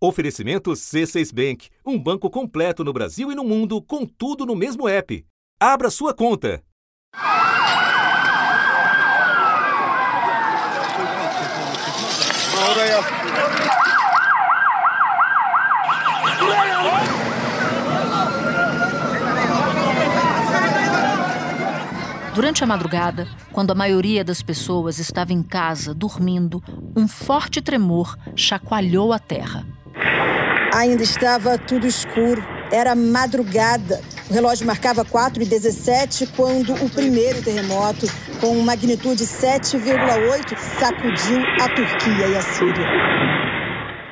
Oferecimento C6 Bank, um banco completo no Brasil e no mundo, com tudo no mesmo app. Abra sua conta. Durante a madrugada, quando a maioria das pessoas estava em casa dormindo, um forte tremor chacoalhou a terra. Ainda estava tudo escuro. Era madrugada. O relógio marcava 4 e 17 quando o primeiro terremoto, com magnitude 7,8, sacudiu a Turquia e a Síria.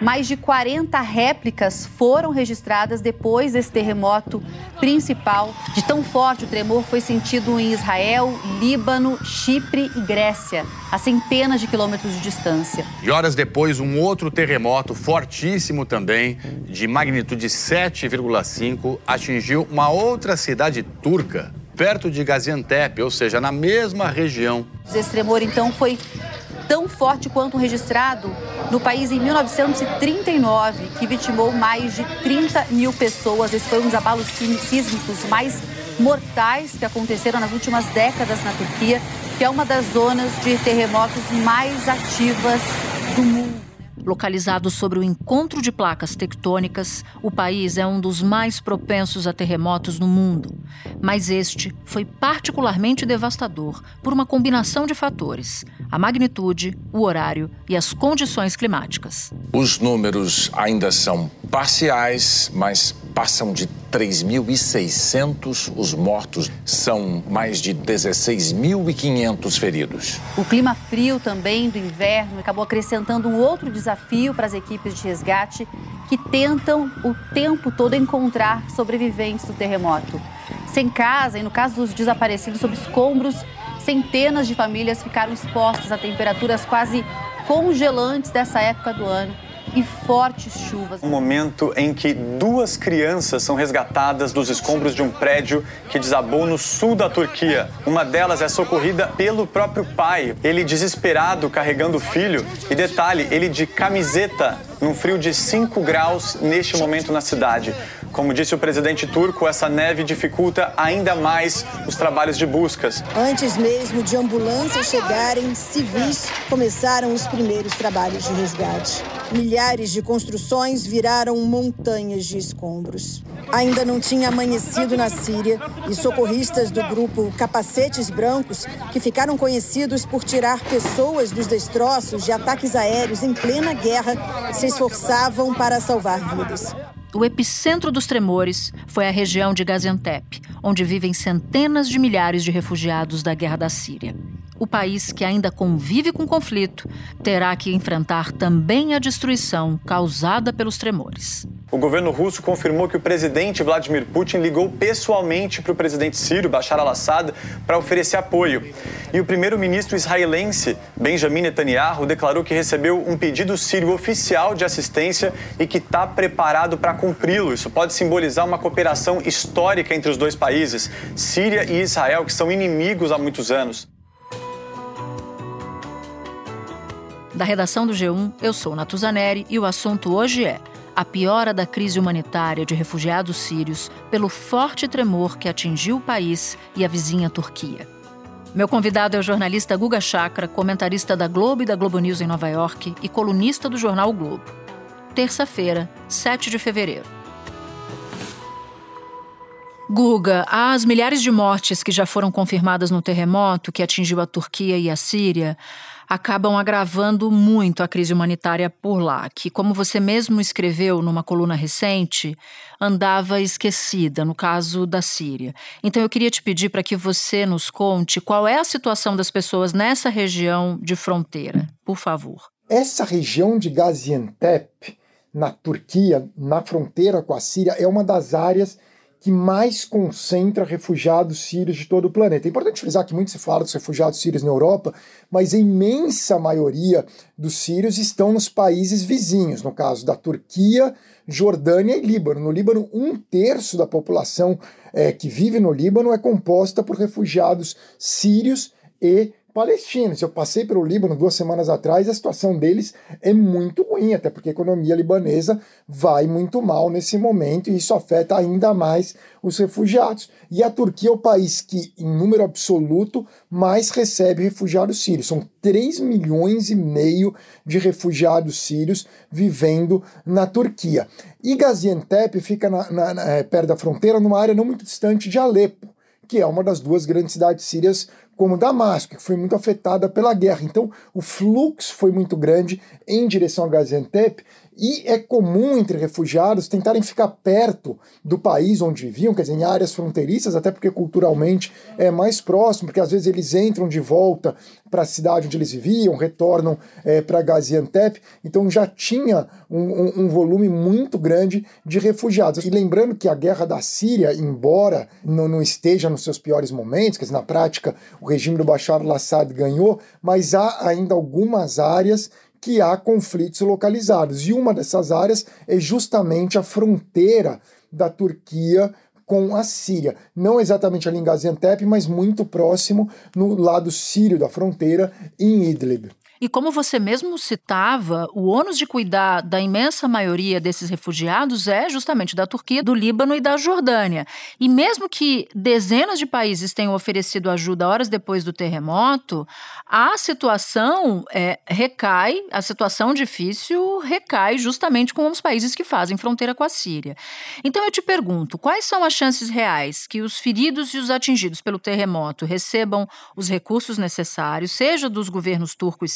Mais de 40 réplicas foram registradas depois desse terremoto principal. De tão forte o tremor foi sentido em Israel, Líbano, Chipre e Grécia, a centenas de quilômetros de distância. E horas depois, um outro terremoto fortíssimo também, de magnitude 7,5, atingiu uma outra cidade turca, perto de Gaziantep, ou seja, na mesma região. Esse tremor então foi tão forte quanto registrado no país em 1939, que vitimou mais de 30 mil pessoas. Esse foi um dos abalos sísmicos mais mortais que aconteceram nas últimas décadas na Turquia, que é uma das zonas de terremotos mais ativas do mundo. Localizado sobre o encontro de placas tectônicas, o país é um dos mais propensos a terremotos no mundo. Mas este foi particularmente devastador por uma combinação de fatores: a magnitude, o horário e as condições climáticas. Os números ainda são parciais, mas passam de 3.600 os mortos, são mais de 16.500 feridos. O clima frio também do inverno acabou acrescentando um outro desafio para as equipes de resgate que tentam o tempo todo encontrar sobreviventes do terremoto. Sem casa e no caso dos desaparecidos sob escombros, centenas de famílias ficaram expostas a temperaturas quase congelantes dessa época do ano e fortes chuvas. Um momento em que duas crianças são resgatadas dos escombros de um prédio que desabou no sul da Turquia. Uma delas é socorrida pelo próprio pai, ele desesperado carregando o filho. E detalhe, ele de camiseta, num frio de 5 graus neste momento na cidade. Como disse o presidente turco, essa neve dificulta ainda mais os trabalhos de buscas. Antes mesmo de ambulâncias chegarem, civis começaram os primeiros trabalhos de resgate. Milhares de construções viraram montanhas de escombros. Ainda não tinha amanhecido na Síria e socorristas do grupo Capacetes Brancos, que ficaram conhecidos por tirar pessoas dos destroços de ataques aéreos em plena guerra, se esforçavam para salvar vidas. O epicentro dos tremores foi a região de Gaziantep, onde vivem centenas de milhares de refugiados da guerra da Síria. O país que ainda convive com o conflito terá que enfrentar também a destruição causada pelos tremores. O governo russo confirmou que o presidente Vladimir Putin ligou pessoalmente para o presidente sírio Bashar al-Assad para oferecer apoio. E o primeiro-ministro israelense Benjamin Netanyahu declarou que recebeu um pedido sírio oficial de assistência e que está preparado para cumpri-lo. Isso pode simbolizar uma cooperação histórica entre os dois países, Síria e Israel, que são inimigos há muitos anos. Da redação do G1, eu sou Natuzaneri e o assunto hoje é a piora da crise humanitária de refugiados sírios pelo forte tremor que atingiu o país e a vizinha Turquia. Meu convidado é o jornalista Guga Chakra, comentarista da Globo e da Globo News em Nova York e colunista do jornal o Globo. Terça-feira, 7 de fevereiro. Guga, as milhares de mortes que já foram confirmadas no terremoto que atingiu a Turquia e a Síria acabam agravando muito a crise humanitária por lá, que, como você mesmo escreveu numa coluna recente, andava esquecida no caso da Síria. Então eu queria te pedir para que você nos conte qual é a situação das pessoas nessa região de fronteira, por favor. Essa região de Gaziantep, na Turquia, na fronteira com a Síria, é uma das áreas que mais concentra refugiados sírios de todo o planeta. É importante frisar que muito se fala dos refugiados sírios na Europa, mas a imensa maioria dos sírios estão nos países vizinhos, no caso da Turquia, Jordânia e Líbano. No Líbano, um terço da população é, que vive no Líbano é composta por refugiados sírios e palestinos. Eu passei pelo Líbano duas semanas atrás, a situação deles é muito ruim, até porque a economia libanesa vai muito mal nesse momento e isso afeta ainda mais os refugiados. E a Turquia é o país que, em número absoluto, mais recebe refugiados sírios. São 3 milhões e meio de refugiados sírios vivendo na Turquia. E Gaziantep fica na, na, na, é, perto da fronteira, numa área não muito distante de Alepo, que é uma das duas grandes cidades sírias como Damasco, que foi muito afetada pela guerra. Então, o fluxo foi muito grande em direção a Gaziantep e é comum entre refugiados tentarem ficar perto do país onde viviam, quer dizer, em áreas fronteiriças, até porque culturalmente é mais próximo, porque às vezes eles entram de volta para a cidade onde eles viviam, retornam é, para Gaziantep, então já tinha um, um, um, volume muito grande de refugiados. E lembrando que a guerra da Síria, embora não, não esteja nos seus piores momentos, quer dizer, na prática o regime do Bashar al-Assad ganhou, mas há ainda algumas áreas que há conflitos localizados. E uma dessas áreas é justamente a fronteira da Turquia com a Síria. Não exatamente ali em Gaziantep, mas muito próximo no lado sírio da fronteira, em Idlib. E como você mesmo citava, o ônus de cuidar da imensa maioria desses refugiados é justamente da Turquia, do Líbano e da Jordânia. E mesmo que dezenas de países tenham oferecido ajuda horas depois do terremoto, a situação é, recai, a situação difícil recai justamente com os países que fazem fronteira com a Síria. Então eu te pergunto, quais são as chances reais que os feridos e os atingidos pelo terremoto recebam os recursos necessários, seja dos governos turco e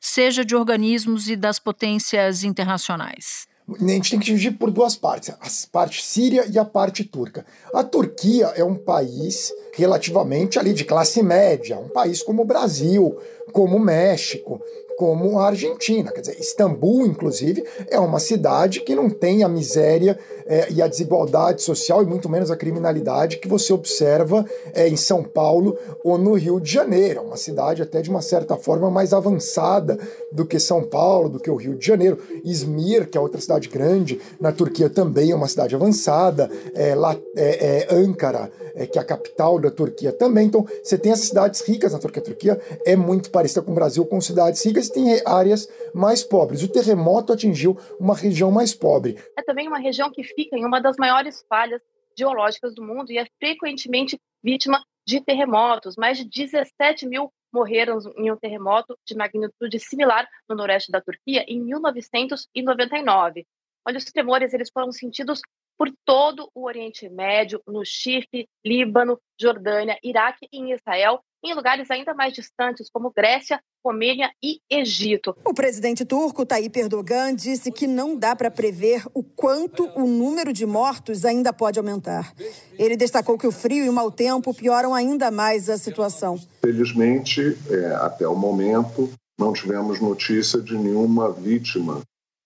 seja de organismos e das potências internacionais? A gente tem que dividir por duas partes, a parte síria e a parte turca. A Turquia é um país relativamente ali de classe média, um país como o Brasil, como o México, como a Argentina. Quer dizer, Istambul, inclusive, é uma cidade que não tem a miséria é, e a desigualdade social e muito menos a criminalidade que você observa é, em São Paulo ou no Rio de Janeiro. É uma cidade até de uma certa forma mais avançada do que São Paulo, do que o Rio de Janeiro. Izmir, que é outra cidade grande, na Turquia também é uma cidade avançada. É, lá, é, é Ankara, é, que é a capital da Turquia também. Então, você tem essas cidades ricas na Turquia. A Turquia é muito parecida com o Brasil, com cidades ricas, e tem áreas mais pobres. O terremoto atingiu uma região mais pobre. É também uma região que fica em uma das maiores falhas geológicas do mundo e é frequentemente vítima de terremotos. Mais de 17 mil morreram em um terremoto de magnitude similar no noroeste da Turquia em 1999, onde os tremores eles foram sentidos por todo o Oriente Médio, no Chipre, Líbano, Jordânia, Iraque e Israel, em lugares ainda mais distantes como Grécia, Romênia e Egito. O presidente turco Tayyip Erdogan disse que não dá para prever o quanto o número de mortos ainda pode aumentar. Ele destacou que o frio e o mau tempo pioram ainda mais a situação. Felizmente, é, até o momento, não tivemos notícia de nenhuma vítima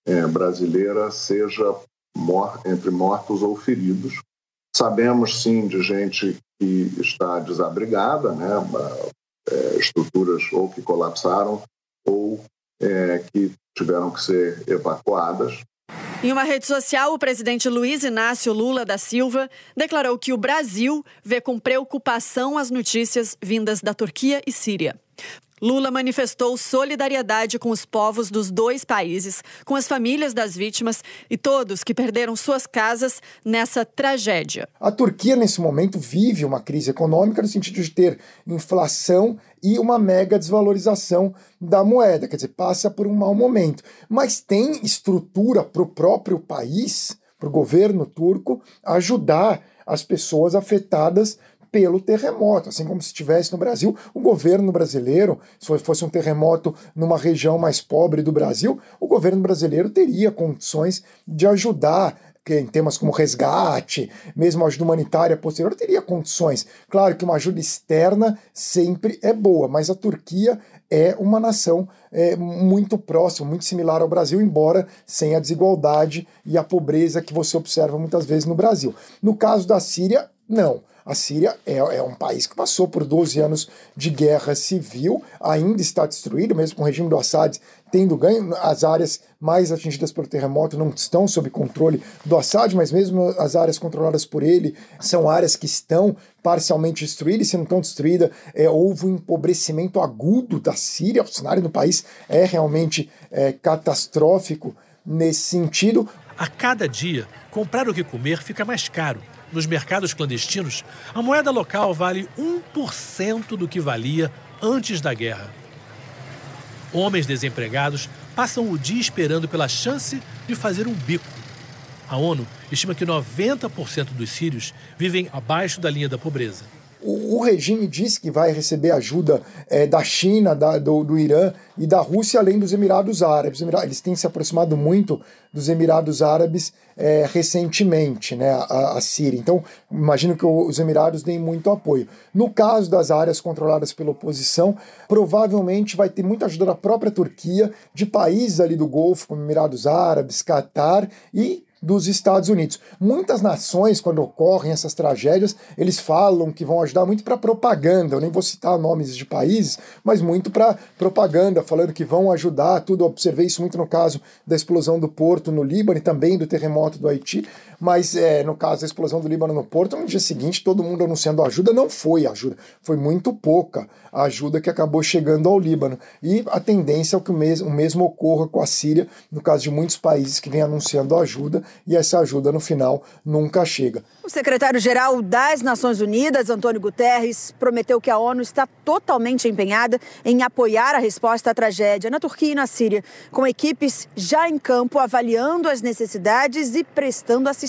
é, brasileira, seja mor entre mortos ou feridos. Sabemos sim de gente que está desabrigada, né? É, estruturas ou que colapsaram ou é, que tiveram que ser evacuadas. Em uma rede social, o presidente Luiz Inácio Lula da Silva declarou que o Brasil vê com preocupação as notícias vindas da Turquia e Síria. Lula manifestou solidariedade com os povos dos dois países, com as famílias das vítimas e todos que perderam suas casas nessa tragédia. A Turquia, nesse momento, vive uma crise econômica no sentido de ter inflação e uma mega desvalorização da moeda, quer dizer, passa por um mau momento. Mas tem estrutura para o próprio país, para o governo turco, ajudar as pessoas afetadas pelo terremoto, assim como se tivesse no Brasil o governo brasileiro, se fosse um terremoto numa região mais pobre do Brasil, o governo brasileiro teria condições de ajudar em temas como resgate, mesmo ajuda humanitária posterior, teria condições. Claro que uma ajuda externa sempre é boa, mas a Turquia é uma nação é, muito próxima, muito similar ao Brasil, embora sem a desigualdade e a pobreza que você observa muitas vezes no Brasil. No caso da Síria, não. A Síria é, é, um país que passou por 12 anos de guerra civil, ainda está destruído, mesmo com o regime do Assad tendo ganho. As áreas mais atingidas pelo terremoto não estão sob controle do Assad, mas mesmo as áreas controladas por ele são áreas que estão parcialmente destruídas, e se não estão destruídas, é, houve um empobrecimento agudo da Síria, o cenário no país é realmente é, catastrófico nesse sentido. A cada dia, comprar o que comer fica mais caro. Nos mercados clandestinos, a moeda local vale 1% do que valia antes da guerra. Homens desempregados passam o dia esperando pela chance de fazer um bico. A ONU estima que 90% dos sírios vivem abaixo da linha da pobreza. O, o regime diz que vai receber ajuda é, da China, da, do, do, Irã e da Rússia, além dos Emirados Árabes. Eles têm se aproximado muito dos Emirados Árabes é, recentemente, né, a, a, Síria. Então, imagino que os Emirados deem muito apoio. No caso das áreas controladas pela oposição, provavelmente vai ter muita ajuda da própria Turquia, de países ali do Golfo, como Emirados Árabes, Catar e dos Estados Unidos. Muitas nações, quando ocorrem essas tragédias, eles falam que vão ajudar muito para propaganda. Eu nem vou citar nomes de países, mas muito para propaganda, falando que vão ajudar. Tudo eu observei isso muito no caso da explosão do porto no Líbano e também do terremoto do Haiti. Mas é, no caso da explosão do Líbano no porto, no dia seguinte todo mundo anunciando ajuda. Não foi ajuda, foi muito pouca a ajuda que acabou chegando ao Líbano. E a tendência é que o mesmo, o mesmo ocorra com a Síria, no caso de muitos países que vêm anunciando ajuda e essa ajuda no final nunca chega. O secretário-geral das Nações Unidas, Antônio Guterres, prometeu que a ONU está totalmente empenhada em apoiar a resposta à tragédia na Turquia e na Síria, com equipes já em campo avaliando as necessidades e prestando assistência.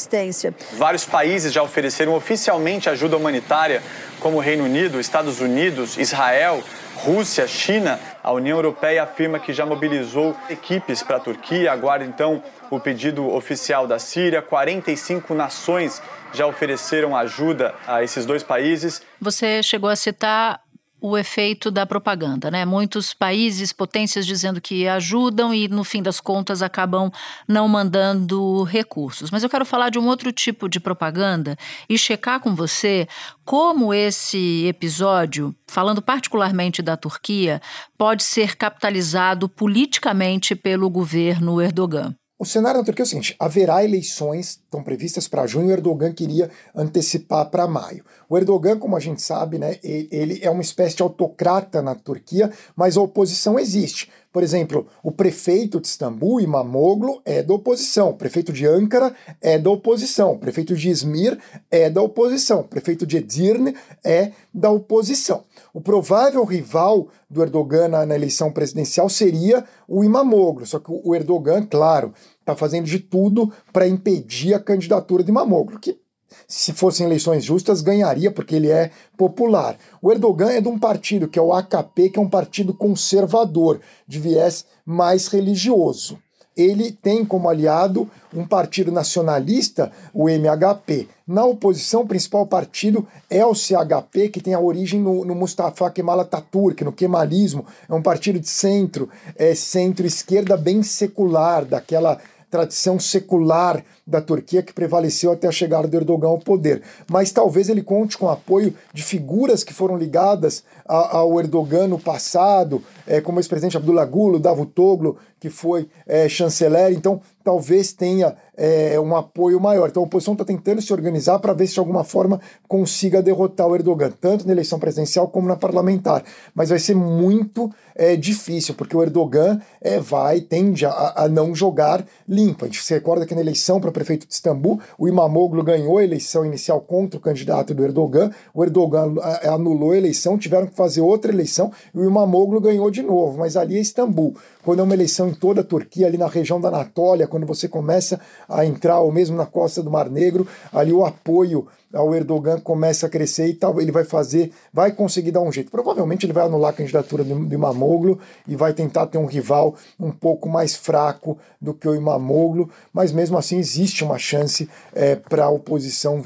Vários países já ofereceram oficialmente ajuda humanitária, como o Reino Unido, Estados Unidos, Israel, Rússia, China. A União Europeia afirma que já mobilizou equipes para a Turquia. Aguarda então o pedido oficial da Síria. 45 nações já ofereceram ajuda a esses dois países. Você chegou a citar o efeito da propaganda, né? Muitos países, potências dizendo que ajudam e no fim das contas acabam não mandando recursos. Mas eu quero falar de um outro tipo de propaganda e checar com você como esse episódio, falando particularmente da Turquia, pode ser capitalizado politicamente pelo governo Erdogan. O cenário na Turquia é o seguinte: haverá eleições, estão previstas para junho, o Erdogan queria antecipar para maio. O Erdogan, como a gente sabe, né, ele é uma espécie de autocrata na Turquia, mas a oposição existe. Por exemplo, o prefeito de Istambul, Imamoglu, é da oposição. O prefeito de Ankara é da oposição. O prefeito de Izmir é da oposição. O prefeito de Edirne é da oposição. O provável rival do Erdogan na, na eleição presidencial seria o Imamoglu. Só que o Erdogan, claro, está fazendo de tudo para impedir a candidatura de Imamoglu, que se fossem eleições justas, ganharia, porque ele é popular. O Erdogan é de um partido, que é o AKP, que é um partido conservador, de viés mais religioso. Ele tem como aliado um partido nacionalista, o MHP. Na oposição, o principal partido é o CHP, que tem a origem no, no Mustafa Kemal Atatürk, no kemalismo. É um partido de centro, é centro-esquerda bem secular, daquela tradição secular da Turquia que prevaleceu até a chegada do Erdogan ao poder. Mas talvez ele conte com o apoio de figuras que foram ligadas ao Erdogan no passado, é, como o ex-presidente Abdullah Gül, Davutoglu, que foi é, chanceler. Então, talvez tenha é, um apoio maior. Então a oposição está tentando se organizar para ver se de alguma forma consiga derrotar o Erdogan, tanto na eleição presidencial como na parlamentar. Mas vai ser muito é, difícil, porque o Erdogan é, vai, tende a, a, não jogar limpo. A gente se recorda que na eleição para prefeito de Istambul, o Imamoglu ganhou a eleição inicial contra o candidato do Erdogan, o Erdogan anulou a eleição, tiveram que fazer outra eleição e o Imamoglu ganhou de novo, mas ali é Istambul. Quando é uma eleição em toda a Turquia, ali na região da Anatólia, quando você começa a entrar, ou mesmo na costa do Mar Negro, ali o apoio ao Erdogan começa a crescer e tal, ele vai fazer, vai conseguir dar um jeito. Provavelmente ele vai anular a candidatura do, do Imamoglu e vai tentar ter um rival um pouco mais fraco do que o Imamoglu, mas mesmo assim existe uma chance é, para a oposição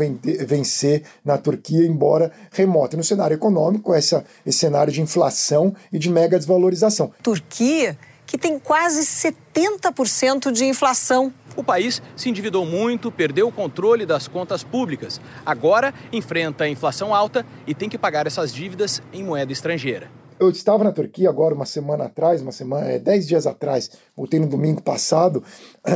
vencer na Turquia, embora remota. No cenário econômico, essa, esse cenário de inflação e de mega desvalorização. Turquia que tem quase 70% de inflação. O país se endividou muito, perdeu o controle das contas públicas. Agora enfrenta a inflação alta e tem que pagar essas dívidas em moeda estrangeira. Eu estava na Turquia agora uma semana atrás, uma semana, é, dez dias atrás, voltei no domingo passado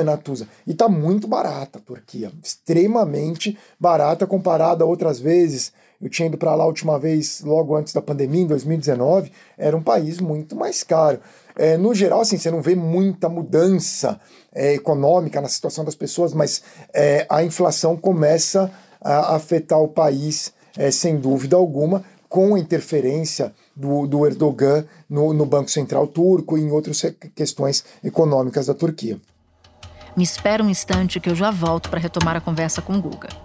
na Tusa. E está muito barata a Turquia, extremamente barata comparada a outras vezes. Eu tinha ido para lá a última vez, logo antes da pandemia, em 2019, era um país muito mais caro. É, no geral, assim, você não vê muita mudança é, econômica na situação das pessoas, mas é, a inflação começa a afetar o país, é, sem dúvida alguma, com a interferência do, do Erdogan no, no Banco Central Turco e em outras questões econômicas da Turquia. Me espera um instante que eu já volto para retomar a conversa com o Guga.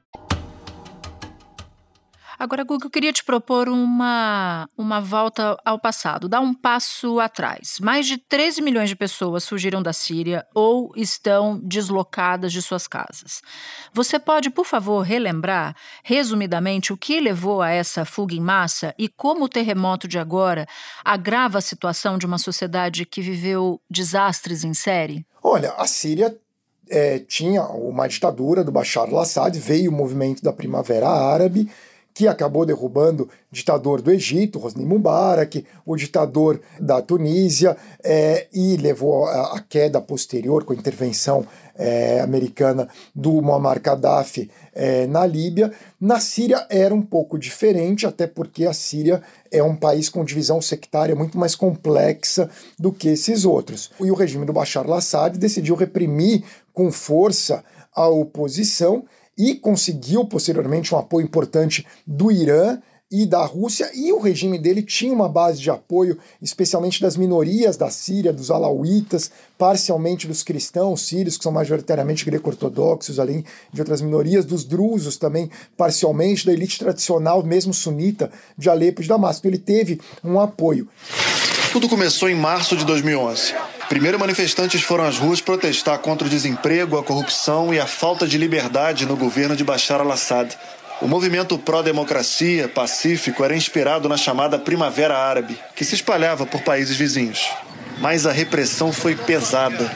Agora, Google, eu queria te propor uma, uma volta ao passado, dar um passo atrás. Mais de 13 milhões de pessoas fugiram da Síria ou estão deslocadas de suas casas. Você pode, por favor, relembrar, resumidamente, o que levou a essa fuga em massa e como o terremoto de agora agrava a situação de uma sociedade que viveu desastres em série? Olha, a Síria é, tinha uma ditadura do Bashar al-Assad, veio o movimento da Primavera Árabe que acabou derrubando ditador do Egito, Hosni Mubarak, o ditador da Tunísia, é, e levou à queda posterior, com a intervenção é, americana do Muammar Gaddafi é, na Líbia. Na Síria era um pouco diferente, até porque a Síria é um país com divisão sectária muito mais complexa do que esses outros. E o regime do Bashar al-Assad decidiu reprimir com força a oposição e conseguiu posteriormente um apoio importante do Irã e da Rússia, e o regime dele tinha uma base de apoio, especialmente das minorias da Síria, dos alauítas, parcialmente dos cristãos sírios, que são majoritariamente greco-ortodoxos, além de outras minorias, dos drusos também, parcialmente, da elite tradicional, mesmo sunita, de Alepo e de Damasco. Ele teve um apoio. Tudo começou em março de 2011. Primeiro, manifestantes foram às ruas protestar contra o desemprego, a corrupção e a falta de liberdade no governo de Bashar al-Assad. O movimento pró-democracia, pacífico, era inspirado na chamada Primavera Árabe, que se espalhava por países vizinhos. Mas a repressão foi pesada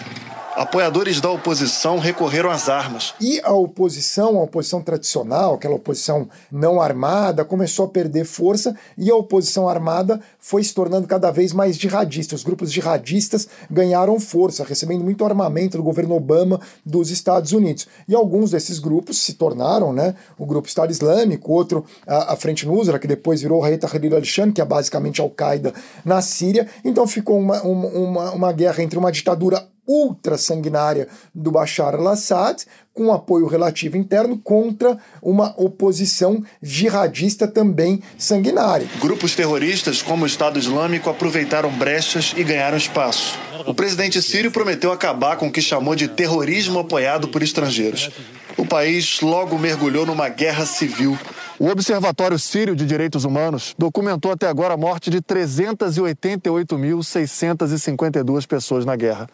apoiadores da oposição recorreram às armas. E a oposição, a oposição tradicional, aquela oposição não armada, começou a perder força e a oposição armada foi se tornando cada vez mais jihadista. Os grupos jihadistas ganharam força, recebendo muito armamento do governo Obama dos Estados Unidos. E alguns desses grupos se tornaram, né, o grupo Estado Islâmico, outro a, a Frente Nusra, que depois virou Hayat Tahrir al-Sham, que é basicamente Al-Qaeda na Síria. Então ficou uma, uma, uma guerra entre uma ditadura ultra sanguinária do Bashar al-Assad, com apoio relativo interno contra uma oposição jihadista também sanguinária. Grupos terroristas como o Estado Islâmico aproveitaram brechas e ganharam espaço. O presidente sírio prometeu acabar com o que chamou de terrorismo apoiado por estrangeiros. O país logo mergulhou numa guerra civil. O Observatório Sírio de Direitos Humanos documentou até agora a morte de 388.652 pessoas na guerra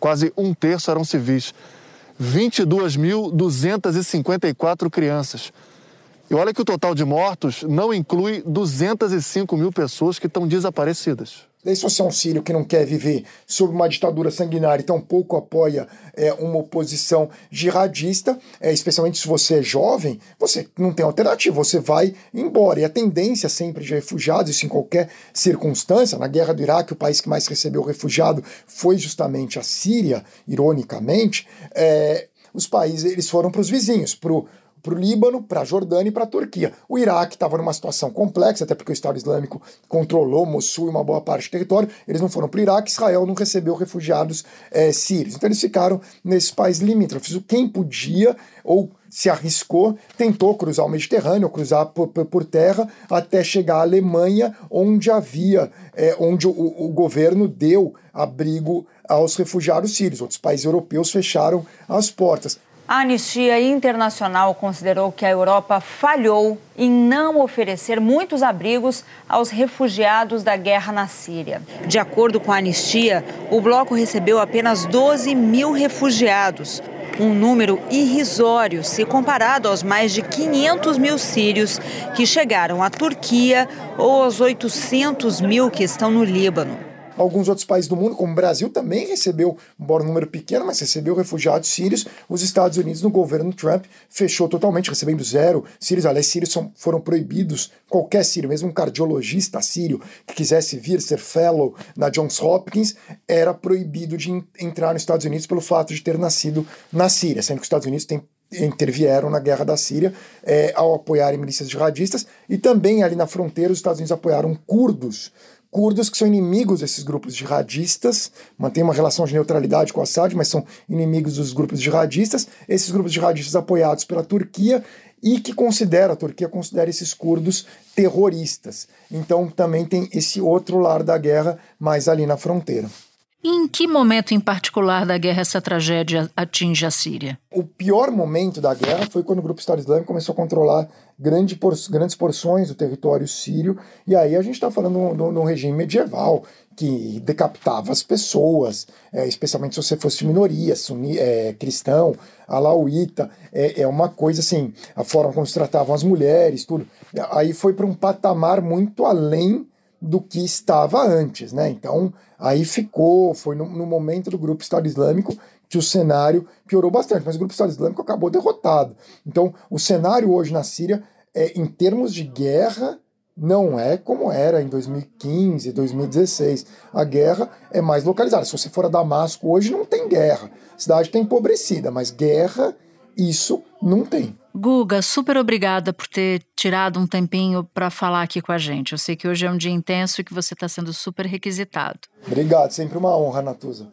quase um terço eram civis. 22.254 crianças. E olha que o total de mortos não inclui 205 mil pessoas que estão desaparecidas. Daí, se você é um sírio que não quer viver sob uma ditadura sanguinária e tampouco apoia é, uma oposição jihadista, é, especialmente se você é jovem, você não tem alternativa, você vai embora. E a tendência sempre de refugiados, isso em qualquer circunstância, na guerra do Iraque, o país que mais recebeu refugiado foi justamente a Síria, ironicamente, é, os países eles foram para os vizinhos, para para o Líbano, para a Jordânia e para a Turquia. O Iraque estava numa situação complexa, até porque o Estado Islâmico controlou Mossul e uma boa parte do território. Eles não foram para o Iraque, Israel não recebeu refugiados é, sírios. Então eles ficaram nesses países limítrofes. Quem podia ou se arriscou, tentou cruzar o Mediterrâneo, cruzar por, por, terra, até chegar à Alemanha, onde havia, é, onde o, o governo deu abrigo aos refugiados sírios. Outros países europeus fecharam as portas. A Anistia Internacional considerou que a Europa falhou em não oferecer muitos abrigos aos refugiados da guerra na Síria. De acordo com a Anistia, o bloco recebeu apenas 12 mil refugiados, um número irrisório se comparado aos mais de 500 mil sírios que chegaram à Turquia ou aos 800 mil que estão no Líbano. Alguns outros países do mundo, como o Brasil, também recebeu, embora um número pequeno, mas recebeu refugiados sírios. Os Estados Unidos, no governo Trump, fechou totalmente, recebendo zero sírios. Aliás, sírios são, foram proibidos, qualquer sírio, mesmo um cardiologista sírio que quisesse vir ser fellow na Johns Hopkins, era proibido de entrar nos Estados Unidos pelo fato de ter nascido na Síria, sendo que os Estados Unidos têm intervieram na guerra da Síria é, ao apoiarem milícias jihadistas e também ali na fronteira os Estados Unidos apoiaram curdos curdos que são inimigos desses grupos jihadistas, mantêm uma relação de neutralidade com Assad, mas são inimigos dos grupos jihadistas, esses grupos jihadistas apoiados pela Turquia e que considera, a Turquia considera esses curdos terroristas. Então também tem esse outro lado da guerra mais ali na fronteira. Em que momento em particular da guerra essa tragédia atinge a Síria? O pior momento da guerra foi quando o grupo Estado Islâmico começou a controlar grande por, grandes porções do território sírio, e aí a gente está falando de um regime medieval que decapitava as pessoas, é, especialmente se você fosse minoria, suni, é, cristão, alauíta, é, é uma coisa assim, a forma como se tratavam as mulheres, tudo. Aí foi para um patamar muito além do que estava antes, né? Então, aí ficou, foi no, no, momento do grupo Estado Islâmico que o cenário piorou bastante, mas o grupo Estado Islâmico acabou derrotado. Então, o cenário hoje na Síria, é, em termos de guerra, não é como era em 2015, 2016. A guerra é mais localizada. Se você for a Damasco hoje, não tem guerra. A cidade está empobrecida, mas guerra, isso não tem. Guga, super obrigada por ter tirado um tempinho para falar aqui com a gente. Eu sei que hoje é um dia intenso e que você está sendo super requisitado. Obrigado, sempre uma honra, Natuza.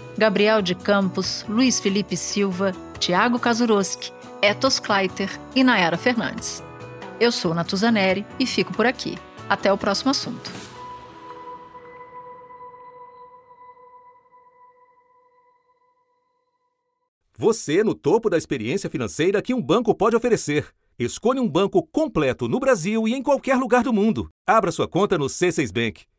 Gabriel de Campos, Luiz Felipe Silva, Tiago Kazuroski, Etos Kleiter e Nayara Fernandes. Eu sou Natuzaneri e fico por aqui. Até o próximo assunto. Você no topo da experiência financeira que um banco pode oferecer. Escolha um banco completo no Brasil e em qualquer lugar do mundo. Abra sua conta no C6 Bank.